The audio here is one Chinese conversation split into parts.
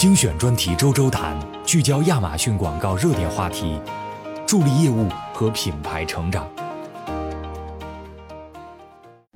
精选专题周周谈，聚焦亚马逊广告热点话题，助力业务和品牌成长。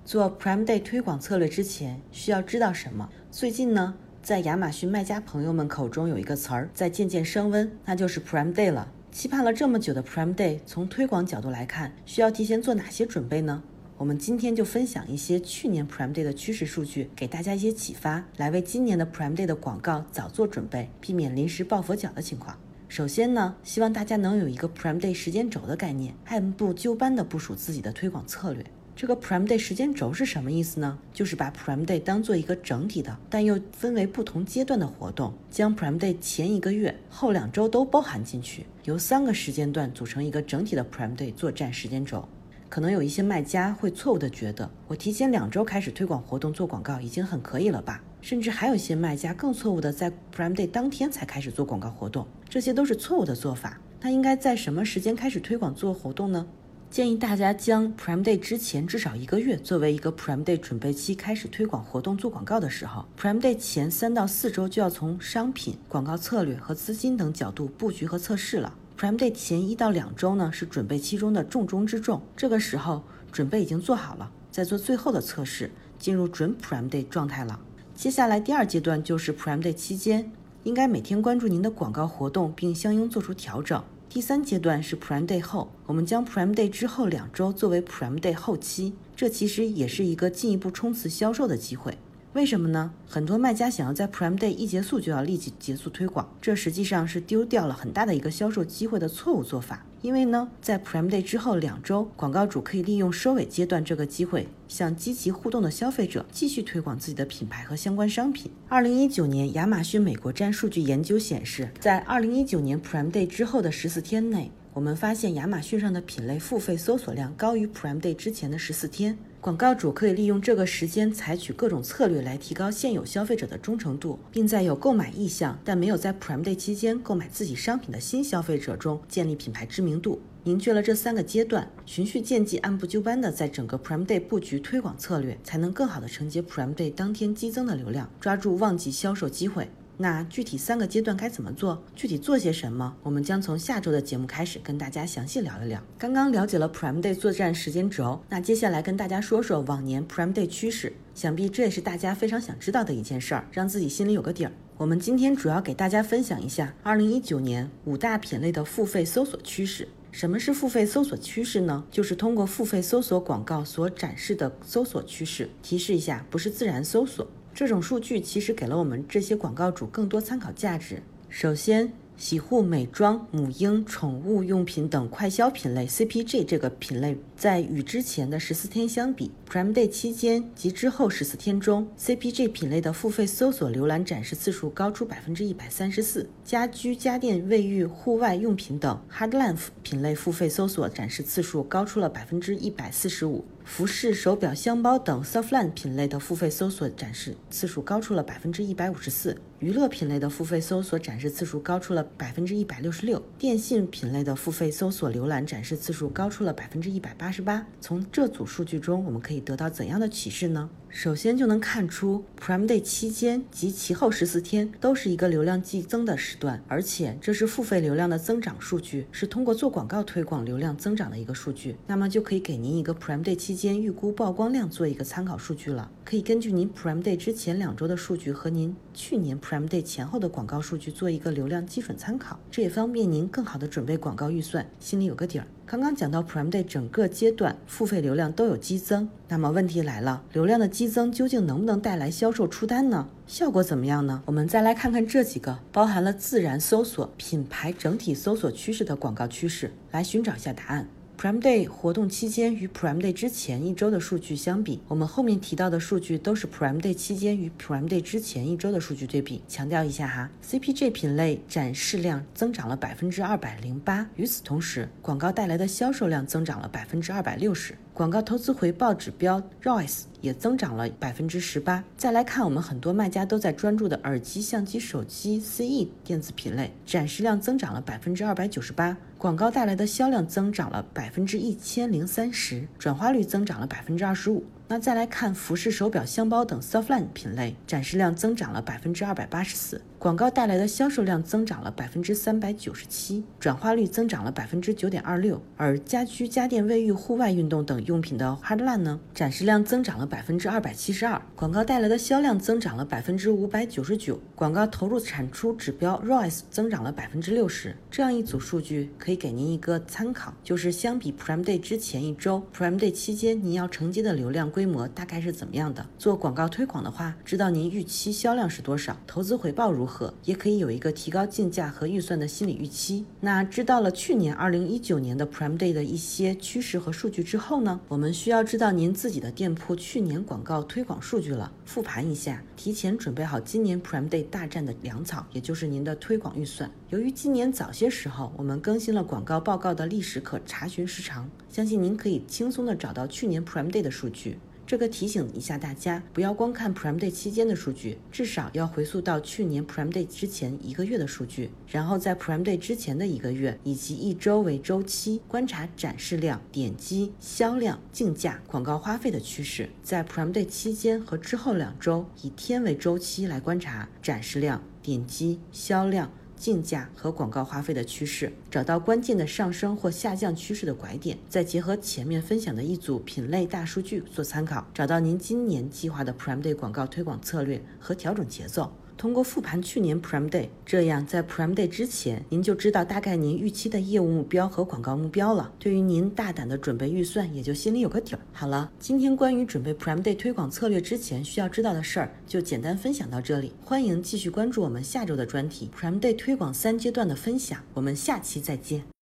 做 Prime Day 推广策略之前需要知道什么？最近呢，在亚马逊卖家朋友们口中有一个词儿在渐渐升温，那就是 Prime Day 了。期盼了这么久的 Prime Day，从推广角度来看，需要提前做哪些准备呢？我们今天就分享一些去年 Prime Day 的趋势数据，给大家一些启发，来为今年的 Prime Day 的广告早做准备，避免临时抱佛脚的情况。首先呢，希望大家能有一个 Prime Day 时间轴的概念，按部就班地部署自己的推广策略。这个 Prime Day 时间轴是什么意思呢？就是把 Prime Day 当做一个整体的，但又分为不同阶段的活动，将 Prime Day 前一个月、后两周都包含进去，由三个时间段组成一个整体的 Prime Day 作战时间轴。可能有一些卖家会错误的觉得，我提前两周开始推广活动做广告已经很可以了吧？甚至还有一些卖家更错误的在 Prime Day 当天才开始做广告活动，这些都是错误的做法。那应该在什么时间开始推广做活动呢？建议大家将 Prime Day 之前至少一个月作为一个 Prime Day 准备期，开始推广活动做广告的时候。Prime Day 前三到四周就要从商品、广告策略和资金等角度布局和测试了。Prime Day 前一到两周呢，是准备期中的重中之重。这个时候准备已经做好了，在做最后的测试，进入准 Prime Day 状态了。接下来第二阶段就是 Prime Day 期间，应该每天关注您的广告活动，并相应做出调整。第三阶段是 Prime Day 后，我们将 Prime Day 之后两周作为 Prime Day 后期，这其实也是一个进一步冲刺销售的机会。为什么呢？很多卖家想要在 Prime Day 一结束就要立即结束推广，这实际上是丢掉了很大的一个销售机会的错误做法。因为呢，在 Prime Day 之后两周，广告主可以利用收尾阶段这个机会，向积极互动的消费者继续推广自己的品牌和相关商品。二零一九年亚马逊美国站数据研究显示，在二零一九年 Prime Day 之后的十四天内。我们发现亚马逊上的品类付费搜索量高于 Prime Day 之前的十四天，广告主可以利用这个时间采取各种策略来提高现有消费者的忠诚度，并在有购买意向但没有在 Prime Day 期间购买自己商品的新消费者中建立品牌知名度。明确了这三个阶段，循序渐进、按部就班的在整个 Prime Day 布局推广策略，才能更好的承接 Prime Day 当天激增的流量，抓住旺季销售机会。那具体三个阶段该怎么做？具体做些什么？我们将从下周的节目开始跟大家详细聊一聊。刚刚了解了 Prime Day 作战时间轴，那接下来跟大家说说往年 Prime Day 趋势。想必这也是大家非常想知道的一件事儿，让自己心里有个底儿。我们今天主要给大家分享一下2019年五大品类的付费搜索趋势。什么是付费搜索趋势呢？就是通过付费搜索广告所展示的搜索趋势。提示一下，不是自然搜索。这种数据其实给了我们这些广告主更多参考价值。首先，洗护、美妆、母婴、宠物用品等快消品类 （CPG） 这个品类，在与之前的十四天相比，Prime Day 期间及之后十四天中，CPG 品类的付费搜索浏览展示次数高出百分之一百三十四。家居、家电、卫浴、户外用品等 Hardline 品类付费搜索展示次数高出了百分之一百四十五。服饰、手表、箱包等 Softline 品类的付费搜索展示次数高出了百分之一百五十四，娱乐品类的付费搜索展示次数高出了百分之一百六十六，电信品类的付费搜索浏览展示次数高出了百分之一百八十八。从这组数据中，我们可以得到怎样的启示呢？首先就能看出，Prime Day 期间及其后十四天都是一个流量激增的时段，而且这是付费流量的增长数据，是通过做广告推广流量增长的一个数据。那么就可以给您一个 Prime Day 期间预估曝光量做一个参考数据了。可以根据您 Prime Day 之前两周的数据和您去年 Prime Day 前后的广告数据做一个流量基准参考，这也方便您更好的准备广告预算，心里有个底儿。刚刚讲到 Prime Day 整个阶段付费流量都有激增，那么问题来了，流量的激增究竟能不能带来销售出单呢？效果怎么样呢？我们再来看看这几个包含了自然搜索、品牌整体搜索趋势的广告趋势，来寻找一下答案。Prime Day 活动期间与 Prime Day 之前一周的数据相比，我们后面提到的数据都是 Prime Day 期间与 Prime Day 之前一周的数据对比。强调一下哈，CPG 品类展示量增长了百分之二百零八，与此同时，广告带来的销售量增长了百分之二百六十。广告投资回报指标 ROAS 也增长了百分之十八。再来看我们很多卖家都在专注的耳机、相机、手机 CE 电子品类，展示量增长了百分之二百九十八，广告带来的销量增长了百分之一千零三十，转化率增长了百分之二十五。那再来看服饰、手表、箱包等 softline 品类，展示量增长了百分之二百八十四，广告带来的销售量增长了百分之三百九十七，转化率增长了百分之九点二六。而家居、家电、卫浴、户外运动等用品的 hardline 呢，展示量增长了百分之二百七十二，广告带来的销量增长了百分之五百九十九，广告投入产出指标 ROAS 增长了百分之六十。这样一组数据可以给您一个参考，就是相比 Prime Day 之前一周，Prime Day 期间您要承接的流量规规模大概是怎么样的？做广告推广的话，知道您预期销量是多少，投资回报如何，也可以有一个提高竞价和预算的心理预期。那知道了去年二零一九年的 Prime Day 的一些趋势和数据之后呢，我们需要知道您自己的店铺去年广告推广数据了，复盘一下，提前准备好今年 Prime Day 大战的粮草，也就是您的推广预算。由于今年早些时候我们更新了广告报告的历史可查询时长，相信您可以轻松的找到去年 Prime Day 的数据。这个提醒一下大家，不要光看 Prime Day 期间的数据，至少要回溯到去年 Prime Day 之前一个月的数据，然后在 Prime Day 之前的一个月以及一周为周期观察展示量、点击、销量、竞价、广告花费的趋势。在 Prime Day 期间和之后两周以天为周期来观察展示量、点击、销量。竞价和广告花费的趋势，找到关键的上升或下降趋势的拐点，再结合前面分享的一组品类大数据做参考，找到您今年计划的 Prime Day 广告推广策略和调整节奏。通过复盘去年 Prime Day，这样在 Prime Day 之前，您就知道大概您预期的业务目标和广告目标了。对于您大胆的准备预算，也就心里有个底儿。好了，今天关于准备 Prime Day 推广策略之前需要知道的事儿，就简单分享到这里。欢迎继续关注我们下周的专题 Prime Day 推广三阶段的分享，我们下期再见。